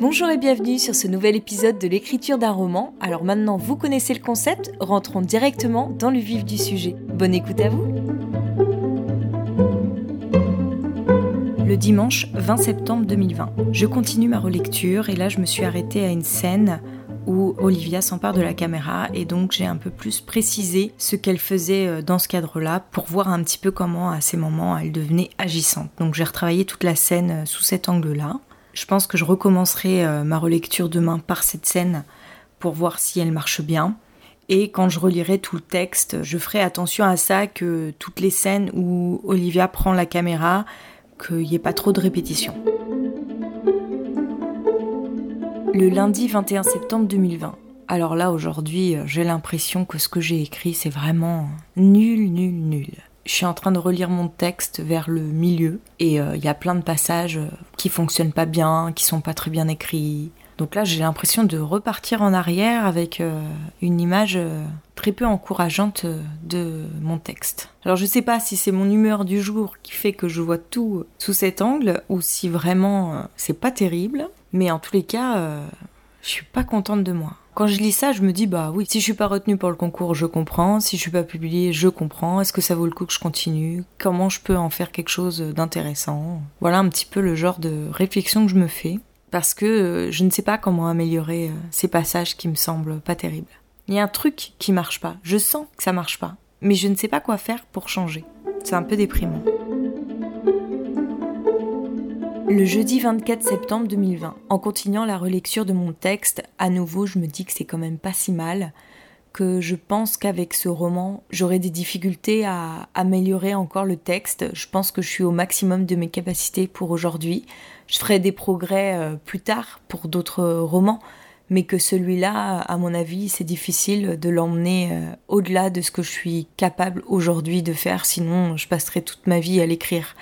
Bonjour et bienvenue sur ce nouvel épisode de l'écriture d'un roman. Alors maintenant vous connaissez le concept, rentrons directement dans le vif du sujet. Bonne écoute à vous Le dimanche 20 septembre 2020, je continue ma relecture et là je me suis arrêtée à une scène où Olivia s'empare de la caméra et donc j'ai un peu plus précisé ce qu'elle faisait euh, dans ce cadre-là pour voir un petit peu comment à ces moments elle devenait agissante. Donc j'ai retravaillé toute la scène euh, sous cet angle-là. Je pense que je recommencerai euh, ma relecture demain par cette scène pour voir si elle marche bien. Et quand je relirai tout le texte, je ferai attention à ça que toutes les scènes où Olivia prend la caméra, qu'il n'y ait pas trop de répétitions. Le lundi 21 septembre 2020. Alors là, aujourd'hui, euh, j'ai l'impression que ce que j'ai écrit, c'est vraiment nul, nul, nul. Je suis en train de relire mon texte vers le milieu et euh, il y a plein de passages euh, qui fonctionnent pas bien, qui sont pas très bien écrits. Donc là, j'ai l'impression de repartir en arrière avec une image très peu encourageante de mon texte. Alors je sais pas si c'est mon humeur du jour qui fait que je vois tout sous cet angle ou si vraiment c'est pas terrible, mais en tous les cas, je suis pas contente de moi. Quand je lis ça, je me dis bah oui, si je suis pas retenue pour le concours, je comprends. Si je suis pas publiée, je comprends. Est-ce que ça vaut le coup que je continue? Comment je peux en faire quelque chose d'intéressant? Voilà un petit peu le genre de réflexion que je me fais parce que euh, je ne sais pas comment améliorer euh, ces passages qui me semblent pas terribles. Il y a un truc qui marche pas. Je sens que ça marche pas, mais je ne sais pas quoi faire pour changer. C'est un peu déprimant. Le jeudi 24 septembre 2020, en continuant la relecture de mon texte, à nouveau je me dis que c'est quand même pas si mal, que je pense qu'avec ce roman, j'aurai des difficultés à améliorer encore le texte. Je pense que je suis au maximum de mes capacités pour aujourd'hui. Je ferai des progrès euh, plus tard pour d'autres romans, mais que celui-là, à mon avis, c'est difficile de l'emmener euh, au-delà de ce que je suis capable aujourd'hui de faire, sinon je passerai toute ma vie à l'écrire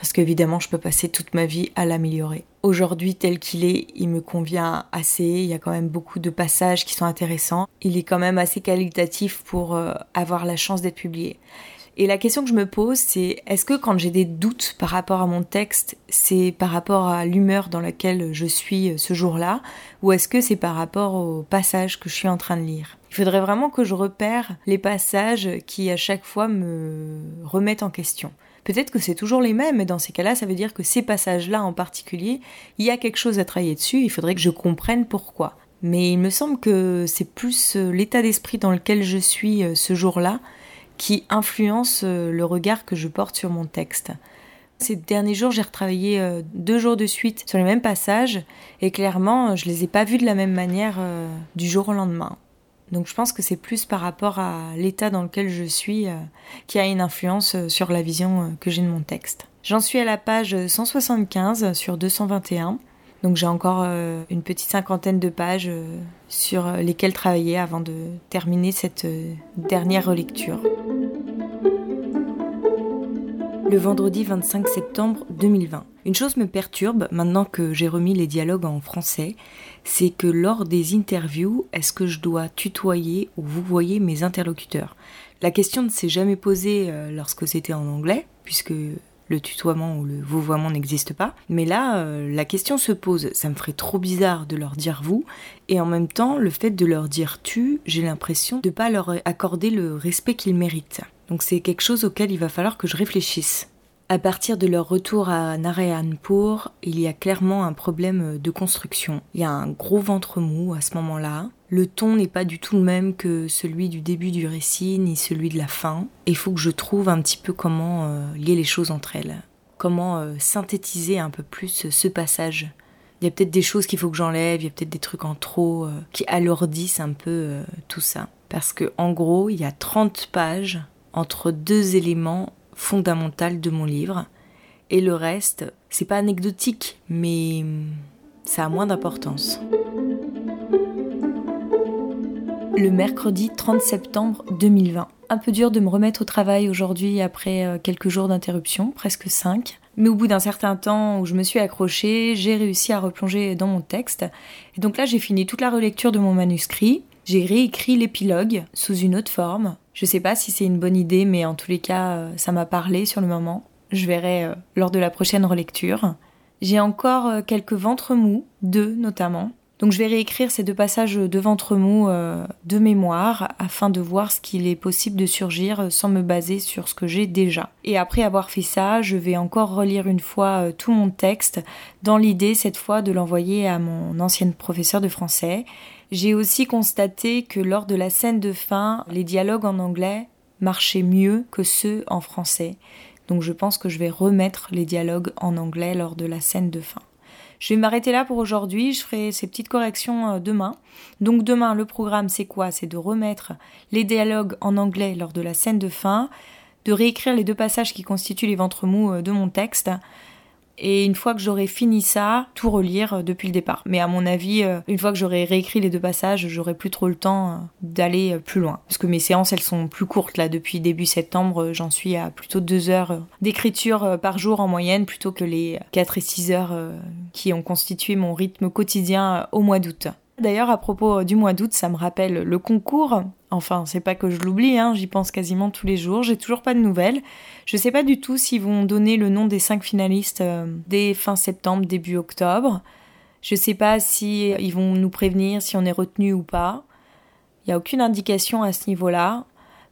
parce qu'évidemment je peux passer toute ma vie à l'améliorer. Aujourd'hui tel qu'il est, il me convient assez, il y a quand même beaucoup de passages qui sont intéressants, il est quand même assez qualitatif pour euh, avoir la chance d'être publié. Et la question que je me pose, c'est est-ce que quand j'ai des doutes par rapport à mon texte, c'est par rapport à l'humeur dans laquelle je suis euh, ce jour-là, ou est-ce que c'est par rapport au passage que je suis en train de lire? Il faudrait vraiment que je repère les passages qui à chaque fois me remettent en question. Peut-être que c'est toujours les mêmes, et dans ces cas-là, ça veut dire que ces passages-là en particulier, il y a quelque chose à travailler dessus, il faudrait que je comprenne pourquoi. Mais il me semble que c'est plus euh, l'état d'esprit dans lequel je suis euh, ce jour-là qui influence euh, le regard que je porte sur mon texte. Ces derniers jours, j'ai retravaillé deux jours de suite sur les mêmes passages et clairement, je les ai pas vus de la même manière du jour au lendemain. Donc je pense que c'est plus par rapport à l'état dans lequel je suis euh, qui a une influence euh, sur la vision euh, que j'ai de mon texte. J'en suis à la page 175 sur 221. Donc j'ai encore une petite cinquantaine de pages sur lesquelles travailler avant de terminer cette dernière relecture le vendredi 25 septembre 2020. Une chose me perturbe maintenant que j'ai remis les dialogues en français, c'est que lors des interviews, est-ce que je dois tutoyer ou vous voyez mes interlocuteurs? La question ne s'est jamais posée euh, lorsque c'était en anglais, puisque le tutoiement ou le vouvoiement n'existe pas. Mais là, euh, la question se pose. Ça me ferait trop bizarre de leur dire vous, et en même temps, le fait de leur dire tu, j'ai l'impression de ne pas leur accorder le respect qu'ils méritent. Donc c'est quelque chose auquel il va falloir que je réfléchisse. À partir de leur retour à Narayanpur, il y a clairement un problème de construction. Il y a un gros ventre mou à ce moment-là. Le ton n'est pas du tout le même que celui du début du récit ni celui de la fin. Il faut que je trouve un petit peu comment euh, lier les choses entre elles. Comment euh, synthétiser un peu plus ce passage. Il y a peut-être des choses qu'il faut que j'enlève, il y a peut-être des trucs en trop euh, qui alourdissent un peu tout ça. Parce que en gros, il y a 30 pages entre deux éléments fondamentaux de mon livre. Et le reste, c'est pas anecdotique, mais ça a moins d'importance. Le mercredi 30 septembre 2020. Un peu dur de me remettre au travail aujourd'hui après euh, quelques jours d'interruption, presque cinq. Mais au bout d'un certain temps où je me suis accrochée, j'ai réussi à replonger dans mon texte. Et donc là, j'ai fini toute la relecture de mon manuscrit. J'ai réécrit l'épilogue sous une autre forme, je sais pas si c'est une bonne idée, mais en tous les cas, euh, ça m'a parlé sur le moment. Je verrai euh, lors de la prochaine relecture. J'ai encore euh, quelques ventres mous, deux notamment. Donc je vais réécrire ces deux passages de ventre mou euh, de mémoire afin de voir ce qu'il est possible de surgir sans me baser sur ce que j'ai déjà. Et après avoir fait ça, je vais encore relire une fois tout mon texte dans l'idée cette fois de l'envoyer à mon ancienne professeure de français. J'ai aussi constaté que lors de la scène de fin, les dialogues en anglais marchaient mieux que ceux en français. Donc je pense que je vais remettre les dialogues en anglais lors de la scène de fin. Je vais m'arrêter là pour aujourd'hui, je ferai ces petites corrections euh, demain. Donc demain, le programme, c'est quoi? C'est de remettre les dialogues en anglais lors de la scène de fin, de réécrire les deux passages qui constituent les ventres mous euh, de mon texte, et une fois que j'aurai fini ça, tout relire euh, depuis le départ. Mais à mon avis, euh, une fois que j'aurai réécrit les deux passages, j'aurai plus trop le temps euh, d'aller plus loin. Parce que mes séances, elles sont plus courtes là. Depuis début septembre, j'en suis à plutôt deux heures d'écriture par jour en moyenne, plutôt que les 4 et 6 heures qui ont constitué mon rythme quotidien au mois d'août. D'ailleurs, à propos du mois d'août, ça me rappelle le concours Enfin, c'est pas que je l'oublie, hein, j'y pense quasiment tous les jours. J'ai toujours pas de nouvelles. Je sais pas du tout s'ils vont donner le nom des cinq finalistes euh, dès fin septembre, début octobre. Je sais pas si ils vont nous prévenir si on est retenu ou pas. Il y a aucune indication à ce niveau-là.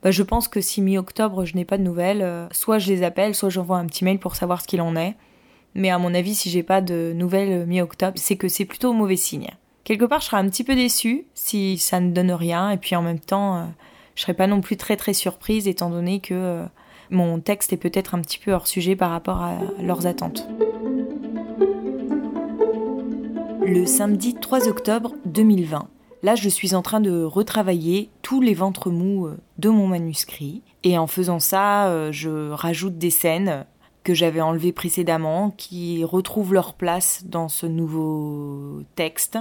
Bah, je pense que si mi-octobre je n'ai pas de nouvelles, euh, soit je les appelle, soit j'envoie un petit mail pour savoir ce qu'il en est. Mais à mon avis, si j'ai pas de nouvelles mi-octobre, c'est que c'est plutôt mauvais signe quelque part, je serais un petit peu déçue si ça ne donne rien. Et puis en même temps, euh, je serais pas non plus très très surprise étant donné que euh, mon texte est peut-être un petit peu hors sujet par rapport à leurs attentes. Le samedi 3 octobre 2020. Là, je suis en train de retravailler tous les ventres mous euh, de mon manuscrit. Et en faisant ça, je rajoute des scènes que j'avais enlevées précédemment qui retrouvent leur place dans ce nouveau texte.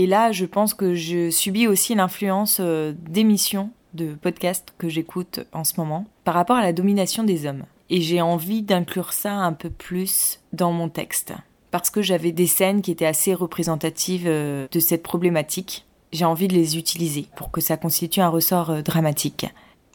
Et là, je pense que je subis aussi l'influence euh, d'émissions de podcasts que j'écoute en ce moment par rapport à la domination des hommes. Et j'ai envie d'inclure ça un peu plus dans mon texte. Parce que j'avais des scènes qui étaient assez représentatives euh, de cette problématique. J'ai envie de les utiliser pour que ça constitue un ressort euh, dramatique.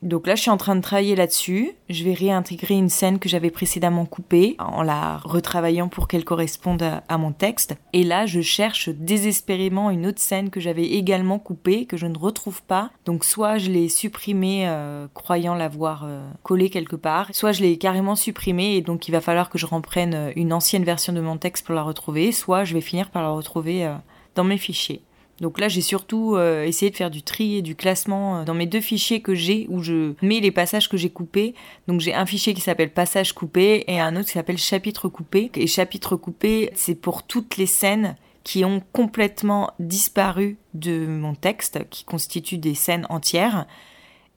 Donc là, je suis en train de travailler là-dessus. Je vais réintégrer une scène que j'avais précédemment coupée en la retravaillant pour qu'elle corresponde à, mon texte. Et là, je cherche désespérément une autre scène que j'avais également coupée, que je ne retrouve pas. Donc soit je l'ai supprimée euh, croyant l'avoir euh, collée quelque part, soit je l'ai carrément supprimée et donc il va falloir que je reprenne euh, une ancienne version de mon texte pour la retrouver, soit je vais finir par la retrouver dans mes fichiers. Donc là, j'ai surtout euh, essayé de faire du tri et du classement euh, dans mes deux fichiers que j'ai où je mets les passages que j'ai coupés. Donc j'ai un fichier qui s'appelle passage coupé et un autre qui s'appelle chapitre coupé. Et chapitre coupé, c'est pour toutes les scènes qui ont complètement disparu de mon texte, qui constituent des scènes entières.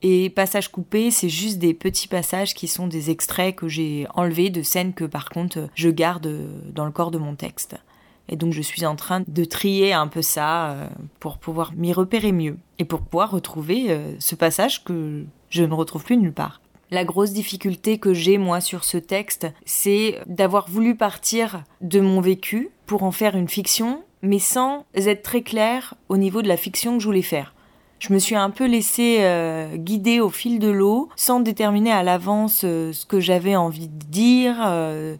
Et passage coupé, c'est juste des petits passages qui sont des extraits que j'ai enlevés de scènes que par contre je garde dans le corps de mon texte. Et donc je suis en train de trier un peu ça euh, pour pouvoir m'y repérer mieux et pour pouvoir retrouver euh, ce passage que je ne retrouve plus nulle part. La grosse difficulté que j'ai moi sur ce texte, c'est d'avoir voulu partir de mon vécu pour en faire une fiction, mais sans être très clair au niveau de la fiction que je voulais faire. Je me suis un peu laissée euh, guider au fil de l'eau, sans déterminer à l'avance ce que j'avais envie de dire,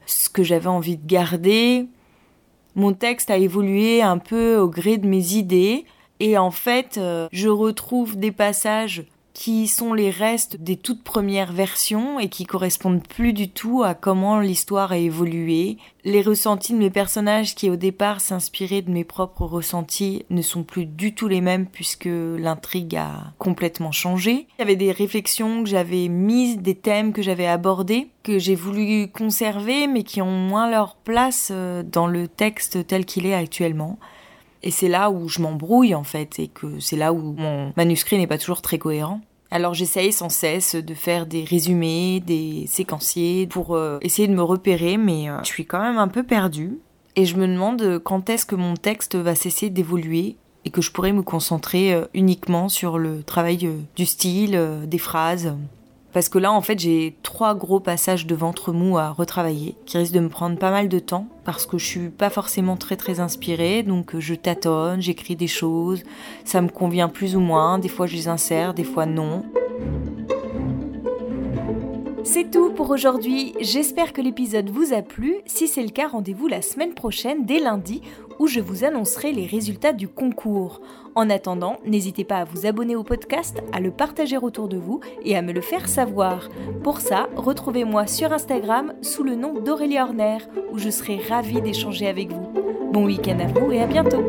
ce que j'avais envie de garder, mon texte a évolué un peu au gré de mes idées. Et en fait, euh, je retrouve des passages qui sont les restes des toutes premières versions et qui correspondent plus du tout à comment l'histoire a évolué. Les ressentis de mes personnages qui au départ s'inspiraient de mes propres ressentis ne sont plus du tout les mêmes puisque l'intrigue a complètement changé. Il y avait des réflexions que j'avais mises, des thèmes que j'avais abordés, que j'ai voulu conserver mais qui ont moins leur place euh, dans le texte tel qu'il est actuellement. Et c'est là où je m'embrouille en fait, et que c'est là où mon manuscrit n'est pas toujours très cohérent. Alors j'essaye sans cesse de faire des résumés, des séquenciers pour euh, essayer de me repérer, mais euh, je suis quand même un peu perdue. Et je me demande quand est-ce que mon texte va cesser d'évoluer et que je pourrais me concentrer euh, uniquement sur le travail du style, des phrases? Parce que là, en fait, j'ai trois gros passages de ventre mou à retravailler, qui risquent de me prendre pas mal de temps, parce que je suis pas forcément très très inspirée, donc je tâtonne, j'écris des choses, ça me convient plus ou moins, des fois je les insère, des fois non. C'est tout pour aujourd'hui, j'espère que l'épisode vous a plu. Si c'est le cas, rendez-vous la semaine prochaine, dès lundi, où je vous annoncerai les résultats du concours. En attendant, n'hésitez pas à vous abonner au podcast, à le partager autour de vous et à me le faire savoir. Pour ça, retrouvez-moi sur Instagram sous le nom d'Aurélie Horner, où je serai ravie d'échanger avec vous. Bon week-end à vous et à bientôt